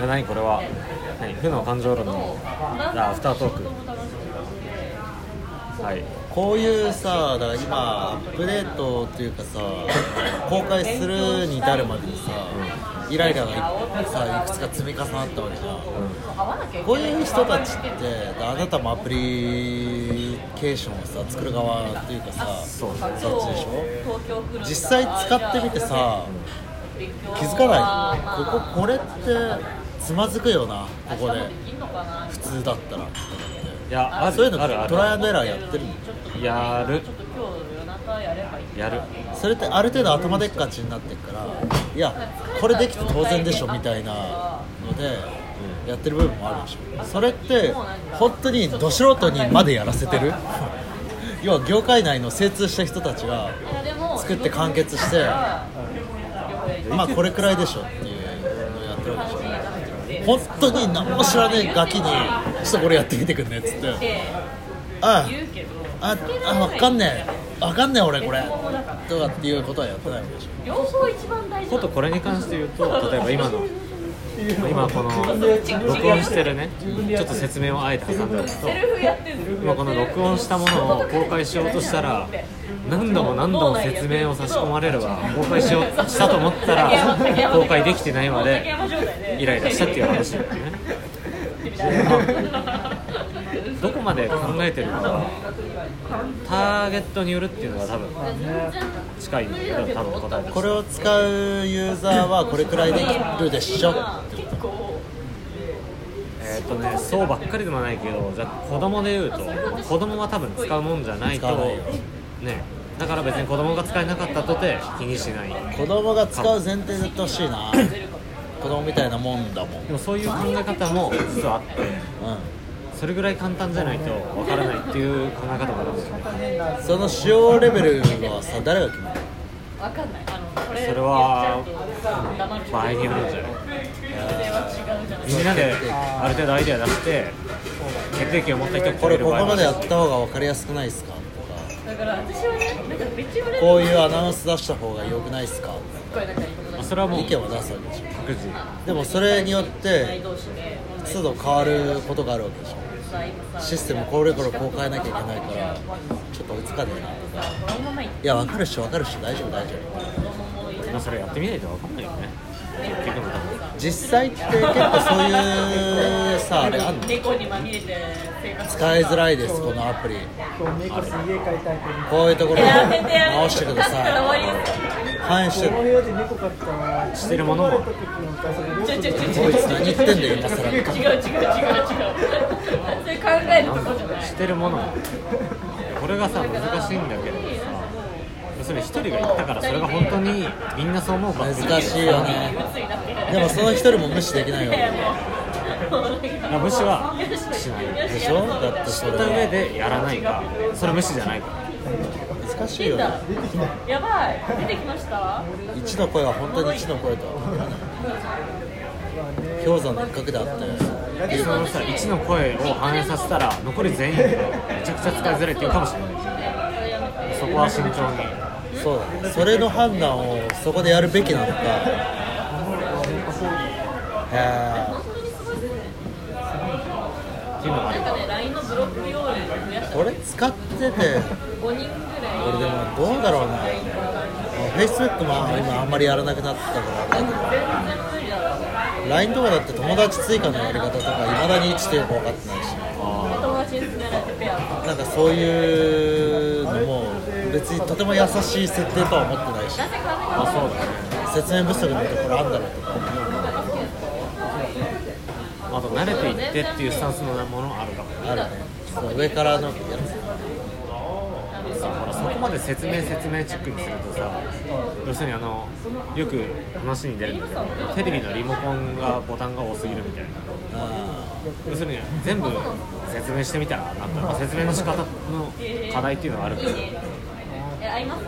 で何これは。何負の感情論のあアフタートーク。はい。こういうさだから今アップデートっていうかさ公開するに至るまでにさ、イライラがいさいくつか積み重なったわけじゃん。こういう人たちってあなたもアプリケーションをさ作る側っていうかさそう。そっちでしょ？実際使ってみてさ気づかない？こここれってつまずくよなここで。普通だったら。いやあるそういうのトライアンドエラーやってるの？やる。やる。それってある程度頭でっかちになってるからいやこれできて当然でしょみたいなのでやってる部分もあるでしょ。それって本当にど素人にまでやらせてる？要は業界内の精通した人たちが作って完結してまあこれくらいでしょっていうのをやってるわけでしょ本当に何も知らねえガキに「ちょっとこれやってみてくんね」っつって「あああ分かんねえ。分かんねえ俺これ」とかっていうことはやってないわけでしょ。両方一番大事ことこれに関して言うと例えば今の今この録音してるねちょっと説明をあえて挟んでおくと今この録音したものを公開しようとしたら何度も何度も説明を差し込まれるわ公開しようしたと思ったら公開できてないまでイライラしたっていう話だよね。どこまで考えてるかはターゲットによるっていうのが多分近いんだけど多分答えとして。これを使うユーザーはこれくらいできるでしょえっ、とねそうばっかりでもないけどじゃあ子供で言うと子供は多分使うもんじゃないとねだから別に子供が使えなかったとて気にしない。子供が使う前提でやってほしいな。子供みたいなもんだもん、うん、でもそういう考え方も実はあってそれぐらい簡単じゃないとわからないっていう考え方もあるんですよね。その使用レベルはさ誰が決めるわかんない。あのこれそれは場合によるんじゃない？みんなである程度アイデア出して決定権を持った人がこれここまでやっった方が分かりやすくないですか？とだから私はねなんかめっちゃかこういうアナウンス出した方が良くないですか？それはもう意見を出すわけでしょ。でもそれによって都度変わることがあるわけでしょシステムこれこれこう変えなきゃいけないからちょっと追いつかねえなさこのままいいや分かるっしょ分かるっしょ大丈夫大丈夫。まあそれやってみないとわかんないよね。結局実際って結構そういうさあれあんの？猫にまみれて生活使いづらいですこのアプリ。こういうところ直してください。反映してるこの部屋で猫飼ったらしてるものこいつ何言ってんだよ今更。違う違う違う。違う それ考えるとこじゃない。してるもの。もこれがさ難しいんだけどさ要するに一人が言ったからそれが本当にみんなそう思うか難しいよね。でもその一人も無視できないわけいや無視はしないでしょ？だってそれ。知った上でやらないかそれ無視じゃないか難しいよね。やばい。出てきました？一の声は本当に一の声と氷山の一角であって。でそのさ1の声を反映させたら残り全員がめちゃくちゃ使いづらいっていうかもしれない。そこは慎重にそう。それの判断をそこでやるべきなのか。へこれ使ってて。5人ぐらい。これでもどうだろうな。Facebook も今あんまりやらなくなったから。LINE とかだって友達追加のやり方とかいまだに1ってよく分かってないし。なんかそういう別にとても優しい設定とは思ってないし。あそうだ。ね説明不足のところあんだろうとか思うあと慣れていってっていうスタンスのものあるかもあるね。その上からのやつ。そうほらそこまで説明説明チックにするとさ要するにあのよく話に出るんだけどテレビのリモコンがボタンが多すぎるみたいな。あ要するに全部説明してみたらなったら説明の仕方の課題っていうのがあるから、え合います？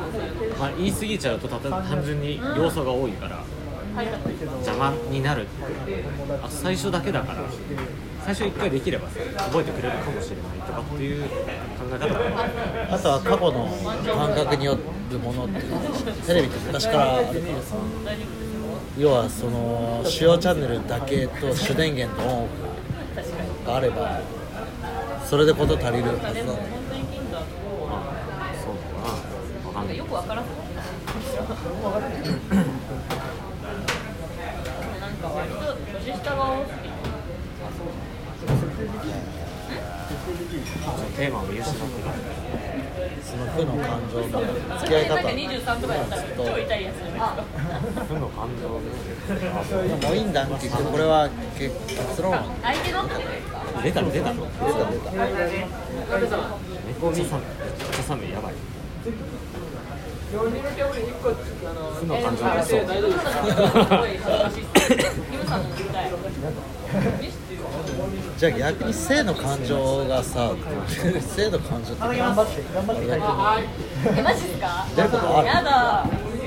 まあ、言い過ぎちゃうと単純に要素が多いから邪魔になるあと最初だけだから最初1回できればさ覚えてくれるかもしれないとかっていう考え方もあとは過去の感覚によるものっていうのテレビって昔からある。からさ要はその主要チャンネルだけと主電源のオンオフがあればそれでこと足りるはずなんだ当に金だとそうかなわかんないよくわからんなんか割と年下が多すぎてテーマを見失ってるその負の感情の付き合い方れなんか23とかやったら超痛いやつじゃないですか負の感情ねあそう。もう。いいんだって言ってこれは結結論は相手の出たの出たの出た出ためっちゃ寒いやばい負の感情がそうじゃあ逆に性の感情がさ性の感情って頑張って頑張って書いてるえマジですか出ることあるやだ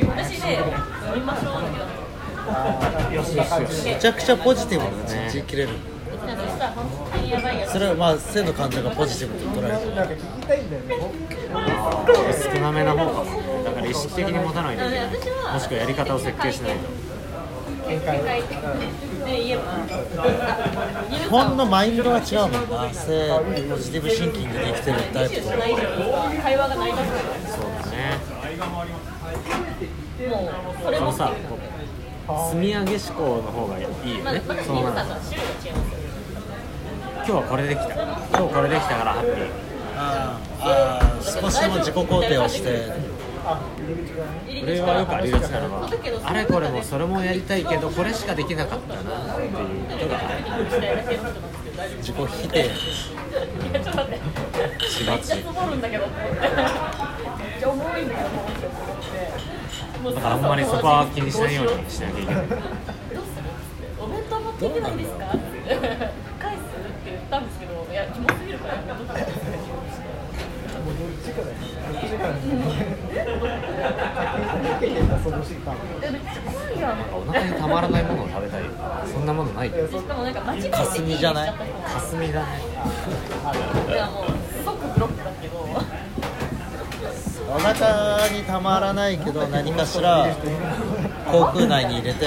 私ね飲みましょうだけどよしよしめちゃくちゃポジティブに一日生きれるそれはまあ性の感情がポジティブと捉える。なんか聞きたいんだ少なめな方かもだから意識的に持たないといけないもしくはやり方を設計しないと。見解で言えば基本のマインドが違うもんな。性ポジティブシンキングで生きてるタイプとそうだね。もうそれもさ積み上げ思考の方がいいよまあねまずそうなん今日はこれできた。今日これできたからハッピー。あーあー少しでも自己肯定をして。これはよくありがちなのはあれこれもそれもやりたいけどこれしかできなかったなっていう。ことが自己否定。しがちめっち。ゃ積もるんだけどって思ってめっちゃ重いんだよもうって思ってもうだからあんまりそこは気にしないようにしなきゃいけないどうする？お弁当持っていけないですか？お腹にたまらないものを食べたい。そんなものないしかもなんか間違えて霞じゃない？霞だねいやもう即ブロックだけどお腹にたまらないけど何かしら口腔内に入れて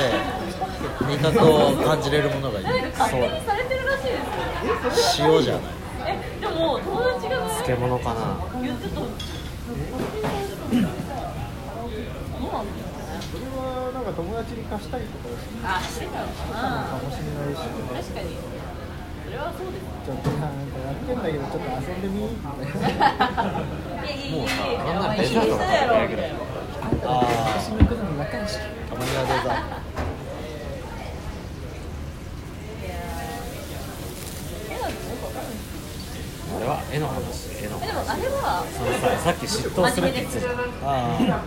味覚を感じれるものがいい。なんか勝手にされてるらしいですよ塩じゃない。えでも友達がね漬物かな。言ってた友達に貸したりとかあしてたのかもしれないし確かに。それはそうですちょっとなんかやってんだけどちょっと遊んでみみたいないやいやいやいやもうさいやあんなお前デザートがやに行くのに分かるしあれは絵の話絵のえでもあれはそのささっき嫉妬するって言ってたじゃん。あ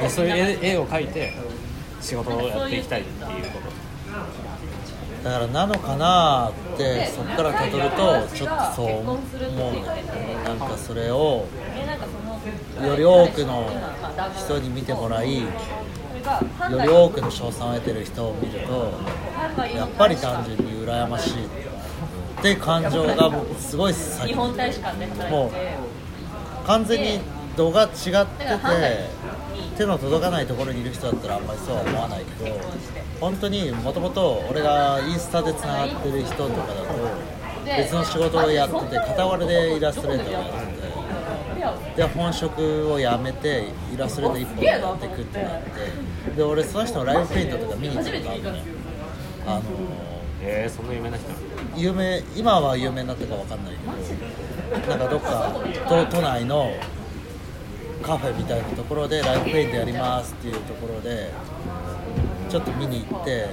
でそういう絵絵を描いて仕事をやっていきたいっていうこと。あだからなのかなってそこからたどるとちょっとそう思うなんかそれをえなんかそのより多くの人に見てもらいより多くの称賛を得てる人を見るとやっぱり単純に羨ましいって感情がすごい先日本大使館で働もいうて完全に度が違ってて手の届かないところにいる人だったらあんまりそうは思わないけど本当にもともと俺がインスタでつながってる人とかだと別の仕事をやってて傍らでイラストレーターをやっててで本職を辞めてイラストレーター一本でやっていくってなってで俺その人のライブペイントとか見に行ったことあるのよ。あのえー、そんな有名な人？有名今は有名になったかわかんないけどなんかどっか都都内のカフェみたいなところでライブペイントやりますっていうところでちょっと見に行って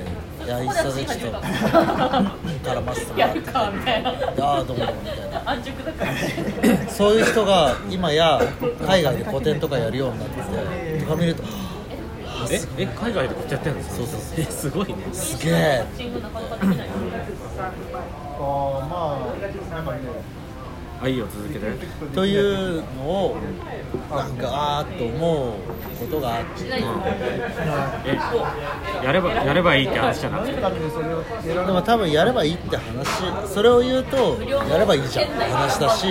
いやインスタでちょっと絡ませてもらっててやるかみたいなああどうもどうもみたいな。安直だからそういう人が今や海外で個展とかやるようになっててとか見るとあえすえ海外でこうやってんの？そうそう。そうえすごいね。すげえ。あーまあなんかねあいいよ続けてというのをなんかあーっと思うことがあって。えやればやればいいって話じゃなくて。でも多分やればいいって話それを言うとやればいいじゃんって話だし、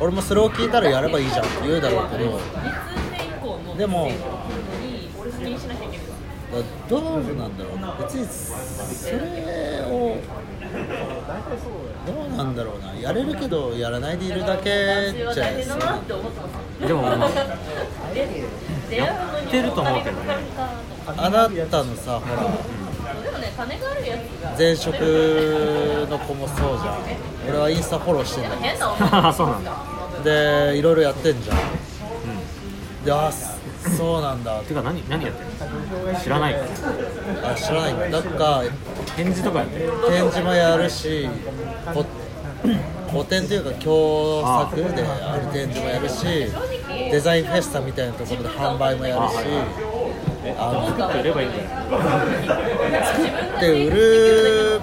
俺もそれを聞いたらやればいいじゃんって言うだろうけど2通目以降のでもどうなんだろう。別にそれをどうなんだろうな。やれるけどやらないでいるだけじゃないですかでもまあやってると思うけどね。あなたのさほら。前職の子もそうじゃん。俺はインスタフォローしてんだけ変な女そうなんだどでいろいろやってんじゃん。であそうなんだ。てか何何やってるの？知らないあ知らない。んだなんか展示とかやってる？展示もやるしこ 個展というか共作である展示もやるしデザインフェスタみたいなところで販売もやるしあ作って売ればいいんじゃないので売る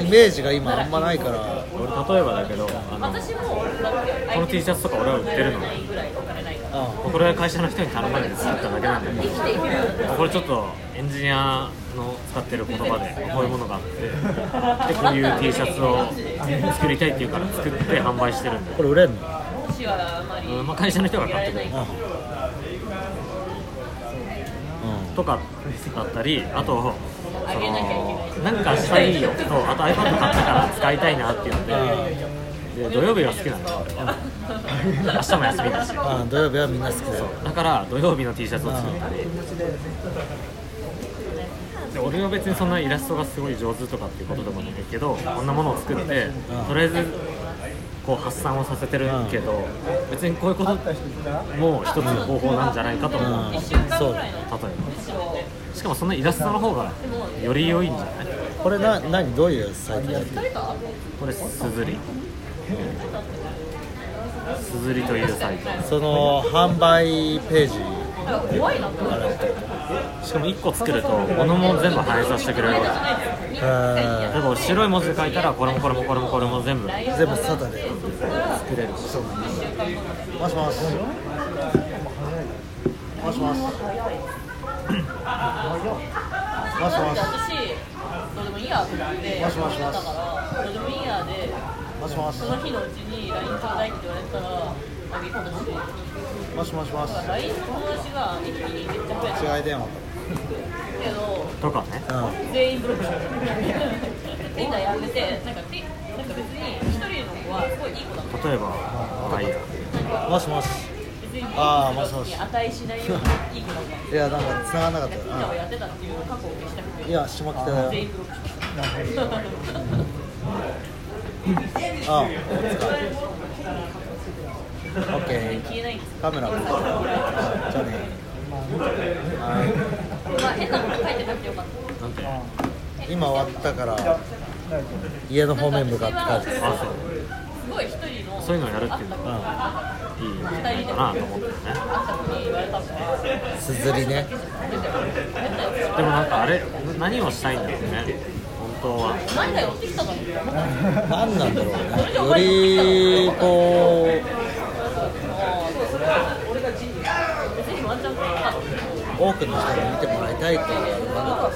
イメージが今あんまないから。俺例えばだけどあのこの T シャツとか俺は売ってるのこれは会社の人に頼まれて作っただけなんだけどこれちょっとエンジニアの使ってる言葉でこういうものがあってでこういう T シャツを作りたいっていうから作って販売してるんだよこれ売れんの？うんまあ、会社の人が買ってくれる。あとかだったりあとそのなんかしたいよとあと iPad 買ったから使いたいなっていうのでで土曜日が好きなんだよ俺明日も休みだし。土曜日はみんな好きだよ。だから土曜日の T シャツを作ったりで俺は別にそんなイラストがすごい上手とかっていうことでもないけどこんなものを作ってとりあえずこう発散をさせてるけど別にこういうことも一つの方法なんじゃないかと思う。うん。例えそうば。しかもそんなイラストの方がより良いんじゃない？これな何？どういうサイトやってる？これすずりすずりというサイト。その販売ページ。しかも1個作ると物も全部反映させてくれるわけ。え例えば白い文字で書いたらこれもこれもこれもこれも全部。全部サタでれるし。もしもし。もしもし。もしもし。もいいやと思ってもし。もしもしだからどうでもいいやでもしもし。その日のうちに LINE ちょうだいって言われたらあげたとしてもしもしもし。LINE の友達が一気にめっちゃ増えた違い電話けどとかねう全員ブロックしてるみんなやめてなんかてなんか別に一人の子はすごいいい子だった。例えばまあいもしもしあーもしもし。に値しない。ようにいい子だったいやなんか繋がんなかっみんなをやってたっていう過去を消したくて。たいや下北だよ。全員ブロックしました あお疲れオッケーカメラじゃあねはいまあ変なこと書いてなくてよかった。なんて今終わったから家の。方面向かって帰ってあそうすごい一人の。そういうの。やるっていうの。うはいいの。かなと思ってねすずりねでもなんかあれ何をしたいんだろうね当は。何が寄ってきたの何なんだろうねよりこう多くの人に見てもらいたいっていうのが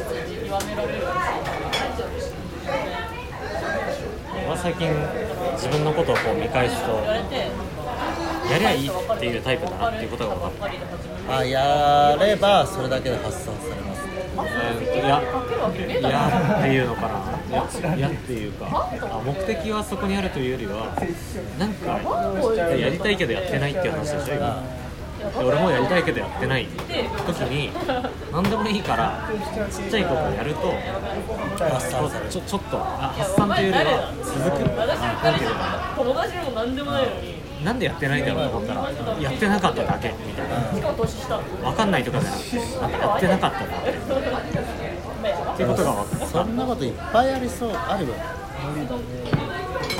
最近自分のことをこう見返すとやりゃいいっていうタイプだなっていうことが分かったあやればそれだけで発散されますえーといやいやっていうのかな。いやいやっていうかあ目的はそこにあるというよりはなんかやりたいけどやってないっていう話でしょ今で俺もやりたいけどやってない。時に何でもいいからちっちゃいことをやるとちょちょっとあ発散というよりは続く。ていうのか友達でも何でもないのになんでやってないんだろうと思ったらやってなかっただけみたいな分かんないとかじゃなくてやってなかっただけっていうことが分かったそんなこといっぱいありそうあるよ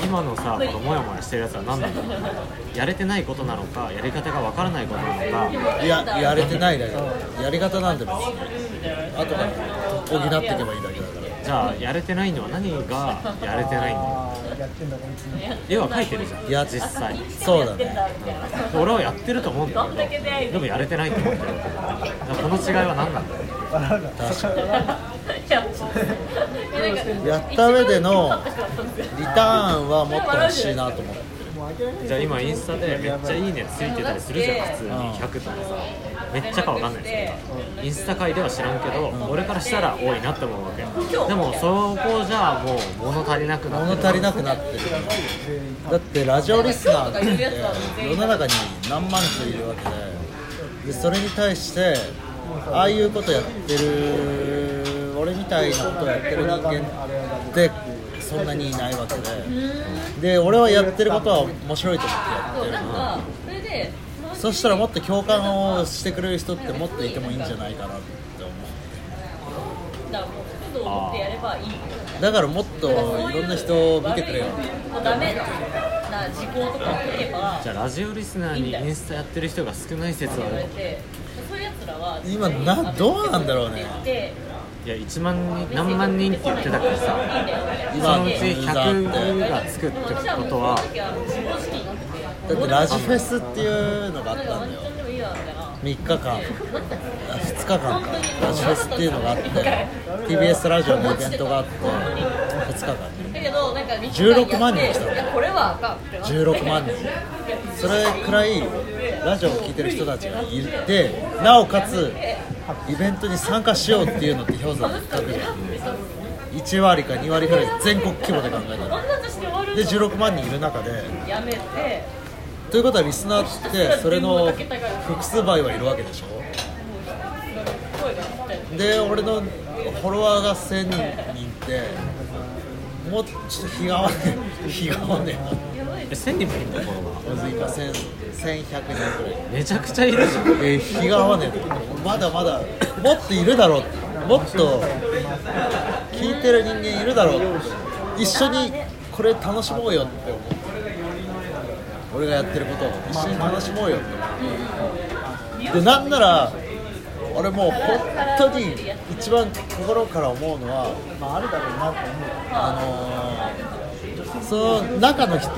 今のさこのモヤモヤしてるやつは何なんだろうやれてないことなのかやり方が分からないことなのかいややれてないだけやり方なんて別に後から補っていけばいいだけだからじゃあやれてないのは何がやれてないんだよ。やってんだこいつ。絵は描いてるじゃん。いや実際。そうだね。み俺はやってると思うんだけど。でもやれてないと思ってるだからこの違いは何なんだろう。やった上でのリターンはもっと欲しいなと思って。じゃあ今インスタでめっちゃいいねついてたりするじゃん普通に。うん100とかさめっちゃかわかんないですけどインスタ界では知らんけど、俺からしたら多いなって思うわけ。でもそこじゃもう物足りなくなってる。物足りなくなってる。だってラジオリスナーって世の中に何万人いるわけででそれに対してああいうことやってる俺みたいなことをやってる人間ってそんなにいないわけで。で俺はやってることは面白いと思ってやってる。なんかそしたらもっと共感をしてくれる人ってもっといてもいいんじゃないかなって思だからもう。角度を持ってやればいいうだからもっといろんな人を見てくれよ。もうダメな時効とかを取ればじゃあラジオリスナーにインスタやってる人が少ない説はある。そういうやつらは今などうなんだろうね。でいや1万人何万人って言ってたからさそのうち100がつくってことはだってラジフェスっていうのがあったんだよ3日間2日間かラジフェスっていうのがあって TBS ラジオのイベントがあって2日間16万人来たの16万人それくらいラジオを聴いてる人たちがいてなおかつイベントに参加しようっていうのって氷山の一角じゃん1割か2割ぐらい全国規模で考えたらで16万人いる中でということはリスナーってそれの複数倍はいるわけでしょ？で俺のフォロワーが1000人ってもうちょっと日が合わねえ。日が合わねえ1000人もいるんだフォロワえなまず今1000 1100人くらい。ーめちゃくちゃいるじゃん。えー日が合わねえ。まだまだもっといるだろう。もっと聞いてる人間いるだろう。一緒にこれ楽しもうよ。って俺がやってること。を一緒に楽しもうよ。ってでなんなら俺もう本当に一番心から思うのはまああるだろうなと思う。あのー、その中の人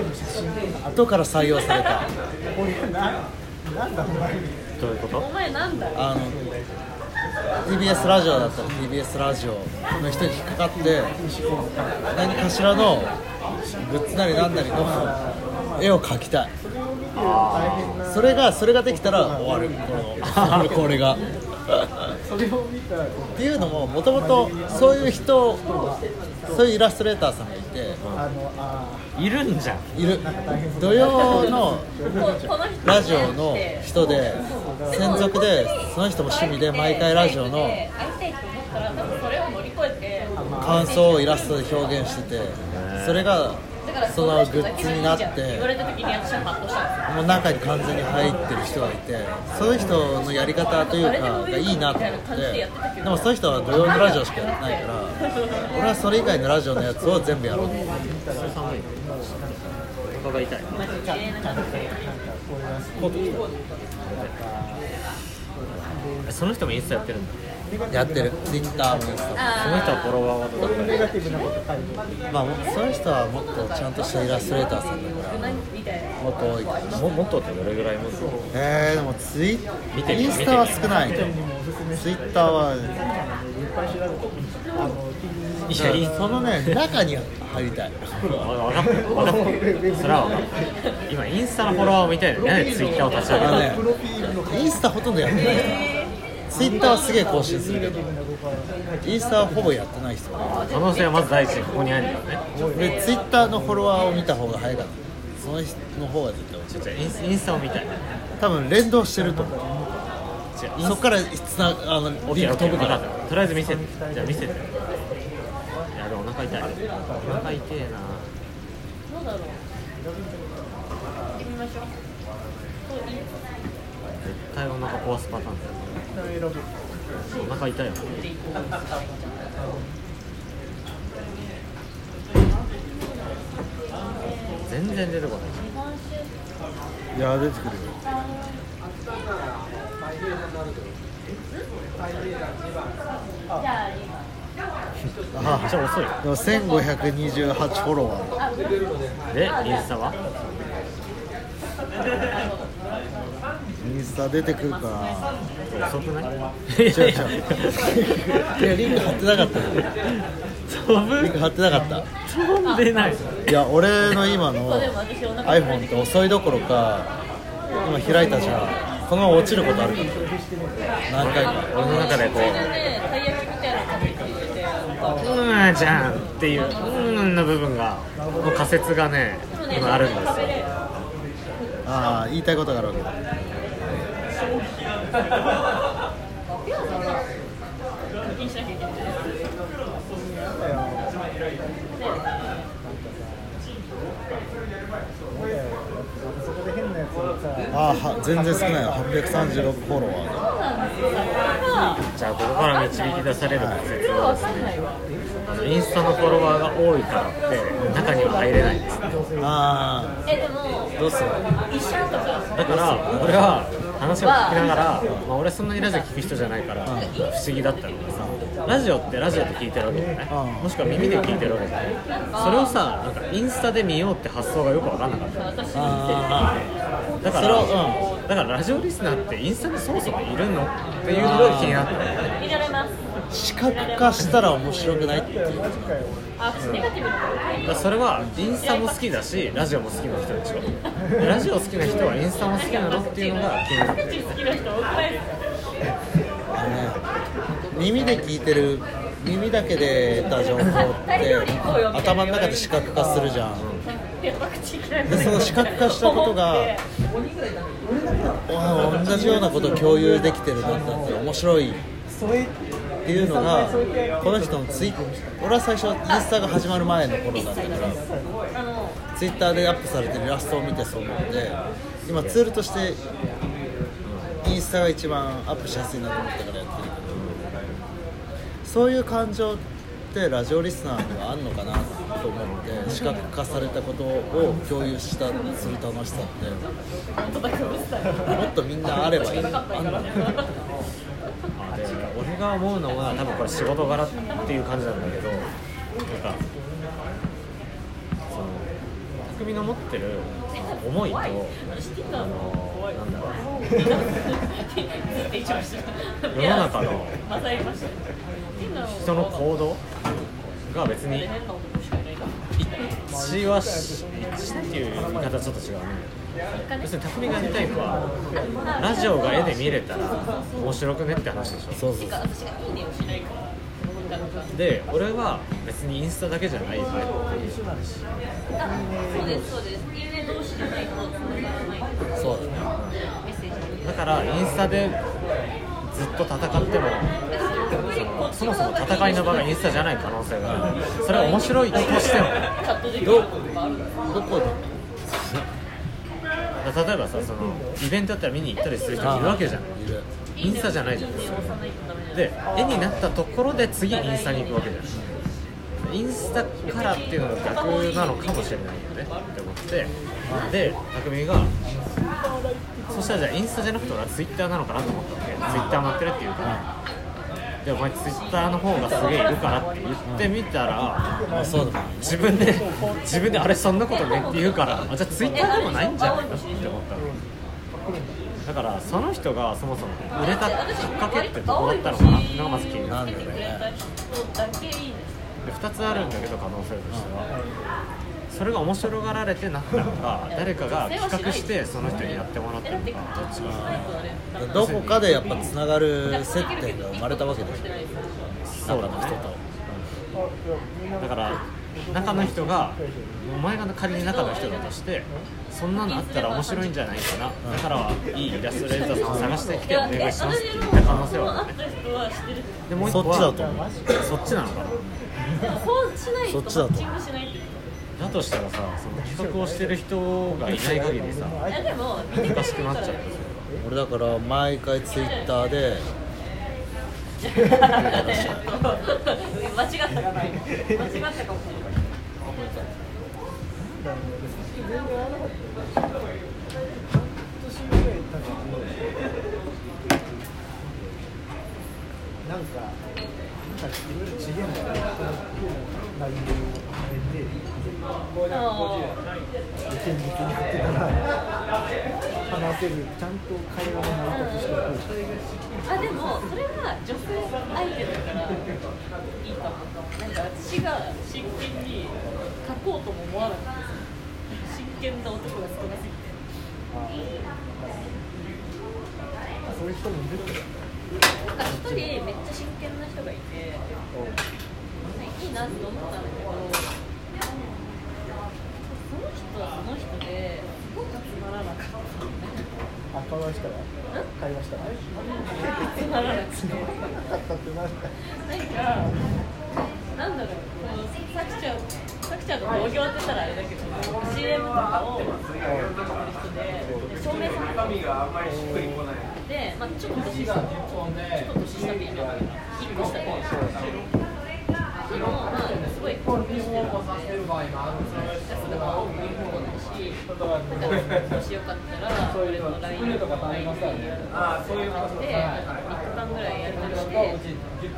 後から採用された。俺ななんだお前。どういうこと？お前なんだ？あの TBS ラジオだったら TBS ラジオの人に引っかかって何かしらのグッズなり何なりの絵を描きたい。それがそれができたら終わる。このこれが。それを見たらっていうのももともとそういう人そういうイラストレーターさんがいて。あのあいるんじゃん。いる。土曜のラジオの人で専属でその人も趣味で毎回ラジオの感想をイラストで表現しててそれがだからそのグッズになっ言わてれた時に私はハッとしたんですよ。もう中に完全に入ってる人がいてそういう人のやり方というかがいいなと思ってでもそういう人は土曜のラジオしかやってないから俺はそれ以外のラジオのやつを全部やろうと思ってが痛いえその人もインスタやってるんだやってる。もインスタもその人はフォロワーはどのくらいネガティブなこと書いてまあそういう人はもっとちゃんとしたイラストレーターさんだからもっと多いけどももっとってどれぐらいもえー、でもツイ見てみインスタは少ないツイッターはいやそのね中に入りたい。分かってる分かってるそれは分かってる今インスタのフォロワーを見たいのになんでツイッターを立ち上げた。ねインスタほとんどやってない人ツイッターはすげえ更新するけどインスタはほぼやってない人可能性はまず第一にここにあるんだよね。でツイッターのフォロワーを見た方が早かった。その人の方が絶対ちょっとインスインスタを見たい。多分連動してると思う。そっからつなあのリンク飛ぶかからとりあえず見せて。じゃあ見せていやでもお腹痛いお腹痛いなどうだろう。行ってみましょう。絶対お腹壊すパターンだよ選ぶお腹痛いわ全然出てこない。いや出てくるよ。ああめっちゃ遅いよ。でも1528フォロワー。でインスタは？インスタ出てくるか。ら遅くない？違う違う。いやリンク貼ってなかった。よ飛ぶ？リンク貼ってなかった。飛んでない。いや俺の今の iPhone って遅いどころか今開いたじゃん。このまま落ちることあるから。何回か。俺の中でこううーんじゃんっていううーんの部分がの仮説がね今あるんですよ。ああ言いたいことがあるわけだああは全然少ないよ836フォロワー。がじゃあここから導き出される仮説はですわかんない。ねわあのインスタのフォロワーが多いからって中には入れないんです。ねあえでもあどうする？一緒とか。だから俺は話を聞きながら、まあ、俺そんなにラジオ聞く人じゃないから不思議だったのがさラジオってラジオで聞いてるわけじゃない？うん。もしくは耳で聞いてるわけじゃない？それをさなんかインスタで見ようって発想がよく分かんなかっただからそれをだからラジオリスナーってインスタにそもそもいるの？っていうのが気になったのね見られます。あ視覚化したら面白くないっていう。あ私ネガティブなことだそれはインスタも好きだしラジオも好きな人でしょ。でラジオ好きな人はインスタも好きなのっていうのが気になって。るね耳で聞いてる耳だけで得た情報って頭の中で視覚化するじゃん。でその視覚化したことがあ同じようなことを共有できてるなんだって面白いっていうのがこの人のツイ俺は最初インスタが始まる前の頃だったからツイッターでアップされてるイラストを見てそう思って今ツールとしてインスタが一番アップしやすいなと思ったからやってるけどそういう感情ってラジオリスナーにはあんのかなと思って視覚化されたことを共有したする楽しさってもっとみんなあればいいあんのかな が思うのは多分これ仕事柄っていう感じなんだけどなんかその匠の持ってる思いとあのなんだろう世の中の人の行動が別に一致はし一致っていう言い方はちょっと違うね要するに。匠がやりたいのはラジオが絵で見れたら面白くねって話でしょそうそうで俺は別に。インスタだけじゃないタイプあそうですそうですいいね同士じゃないと繋がらないそうだからインスタでずっと戦ってもそもそも戦いの場がインスタじゃない可能性があるそれは面白いとしてもどこで例えばさそのイベントだったら見に行ったりする人いるわけじゃん。いるインスタじゃないじゃないとダメじゃないで絵になったところで次インスタに行くわけじゃないインスタからっていうのが逆なのかもしれないよねって思って。で匠がそしたらじゃあインスタじゃなくて俺はツイッターなのかなと思ったわけ。ツイッターもやってるっていうからでお前ツイッターの方がすげえいるからって言ってみたらあそうだ。ね自分で自分であれそんなことねって言うからあじゃあツイッターでもないんじゃないの？って思ったの。だからその人がそもそも売れたきっかけってどこだったのかな？っていうのがまず気になるなんだろうね。だけいいねで2つあるんだけど可能性としてはそれが面白がられてなったのか誰かが 企画してその人にやってもらったのかどっちか？どこかでやっぱつながる接点が生まれたわけでしそうだね。だから中の人がお前が仮に中の人だとしてそんなのあったら面白いんじゃないかな。だからいいイラストレーターさんを探してきてお願いしますって言った可能性はあるでもう一個そっちだはと思う。そっちなのかな。そっちだとマッチングしな。いってだとしたらさその企画をしてる人がいない限りさ難るしくなっちゃう俺だから毎回ツイッターで間違ったかも間違ったかもしれないなかった半年ぐらい経ってなんかなんかいろいろ違えんだよね内容を変えて現実に振ってたら話せるちゃんと会話が成り立つ人が増えあでもそれは女性相手だからいいかもなんか私が真剣に書こうとも思わなくて真剣な男が少なすぎてそういう人もいるなんか一人めっちゃ真剣な人がいていいなって思ったんだけど人はその人ですごくつまらなか。ったあ会話したら会話したつまらなくてあったってなんか。なんか。なんだろうこのさきちゃんさきちゃんと同業ってたらあれだけど CM とか。をやってる人で照明さんとか。で、まあ、ちょっと年下ちょっと年下って言いながら1個下ででもまあすごい興奮してるので安田は多く言う方だしもしよかったら俺の LINE とか LINE でやる感じで3日間ぐらいやり取りして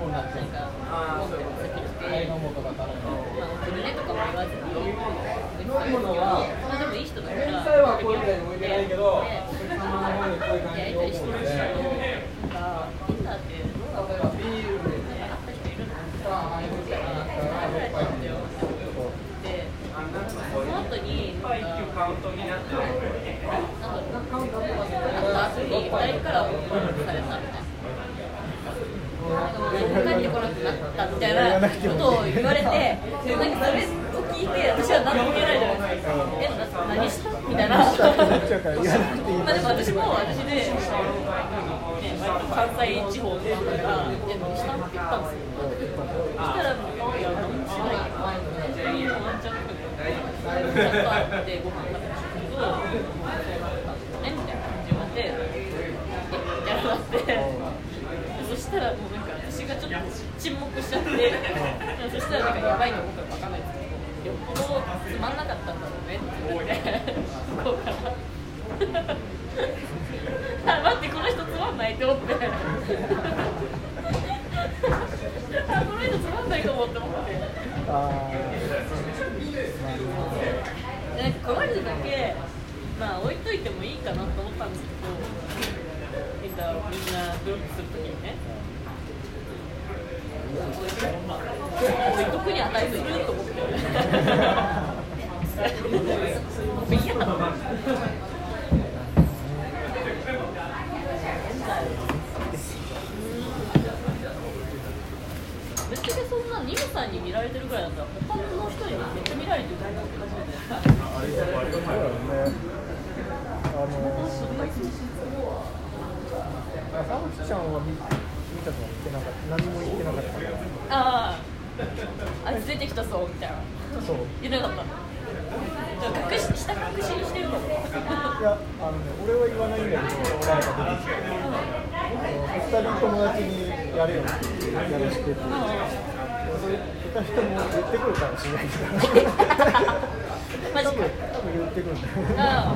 なんか持ってる先来てまあ送るねとかも言わずにでもいい人だから天才はこういうの置いてないけどやり取りしてるしなんかインターってどうだろう会った人いるのみたいなぐらいだったよでその後になんかなんだろう会った後に2人からオファーされたみたいな。帰ってこなくなったみたいなことを言われて、なんかそれを聞いて、私は何も言えないじゃないですか、え、な何したみたいな、まあでも私も私で、ね、割と関西地方の人から、え、何したって言ったんですよ。そしたら、いや、何もしないよ、全員ワンチャンとかちゃんと会ってご飯食べたけど、そうだったんねみたいな感じで言われて、え、みたいなって。そしたらもうなんか私がちょっと沈黙しちゃって、そしたらなんかやばいの僕は分かんないですけど、よっぽどつまんなかったんだろうねって言って、向こうから。あ待ってこの人つまんないって思って。あこの人つまんないかもって思って。でなんかこの人だけまあ置いといてもいいかなと思ったんですけどみんなみんなブロックするときにね。置いとくに値すると思って嫌なのぶっちゃけそんなニムさんに見られてるぐらいだったら他の人にめっちゃ見られてるって初めてあの沢口ちゃんは見見たとは言ってなかった何も言ってなかったからあああいつ出てきたぞみたいなそう。言えなかった隠し下隠しにしてるかもいやあのね俺は言わないんだけど誰か出てきてあの二人友達にやれよってやらしてってそれ二人とも言ってくるかもしれないからマジか多分多分言ってくるんだよああ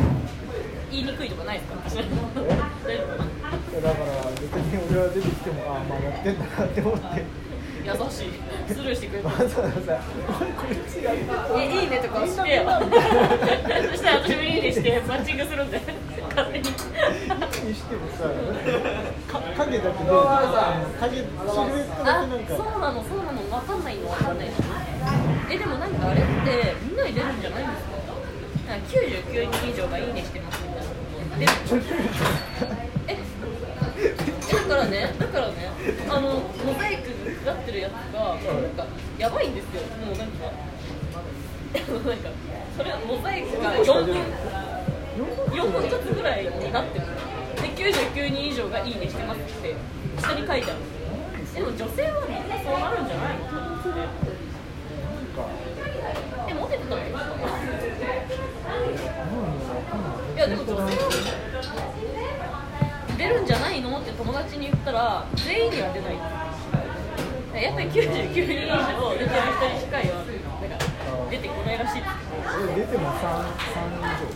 言いにくいとかないですか大丈夫かなだから別に俺は出てきてもああまあやってんだなって思って。優しい。スルーしてくれた。わざわざこいつやってたえいいねとか押してよそしたら私もいいねしてマッチングするんで。勝手ににしてもさか影だけで影シルエットだあけなんか。そうなのそうなの。分かんないの分かんないの。えでもなんかあれってみんなに出るんじゃないんですか？なんか99人以上がいいねしてますみたいな。こと出るえだからねだからねあのモザイクなってるやつがなんかやばいんですよ。もうなんか。なんかそれはモザイクが4分4分割ぐらいになってるで99人以上がいいねしてますって下に書いてある。でも女性はみんなそうなるんじゃないの？えモテてたんですか？いやでも女性は出るんじゃないの？って友達に言ったら全員には出ないやっぱり99人以上出てる人にしか言わなんか出てこないらしいですえ出ても三三以上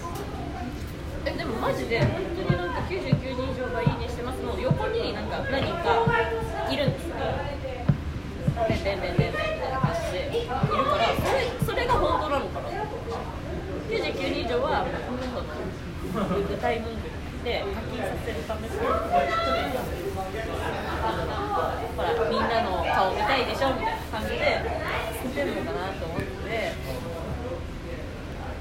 えでもマジで本当になんか99人以上がいいねしてますの横になんか何人かいるんですよでんでんでんでんでんみたいな感じでいるからそれそれが本当なのかな99人以上は具体文句で課金させるためにほらみんなの顔見たいでしょみたいな。感じで捨ててるのかなと思って。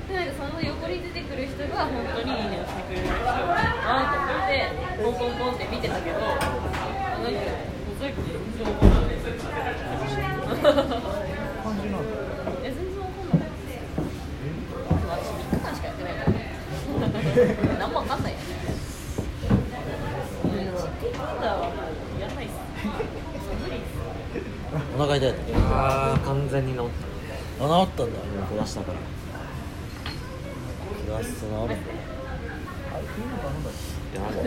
でなんかその横に出てくる人が本当にいいねをしてくれる人なのかなと思ってポンポンポンって見てたけどなんか覗いて全然わかんない感じなんだえ全然わかんない私3日間しかやってないからねチキンバーガーはもうやらないっす無理っすお腹痛いとあ完全に治ったあ治ったんだた下したから気がす治るんだあれ冬の頼んだっいやなんだ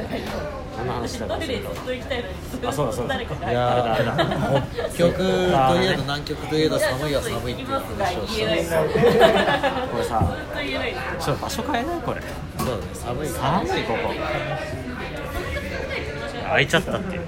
何の話したかトイレにずっと行きたいのにずっとあそうだそうだいやー北極といえど南極といえど寒いは寒いっていう話をし言えないたずっこれさちょっと場所変えないこれそうだね寒い寒いここ開いちゃったっていう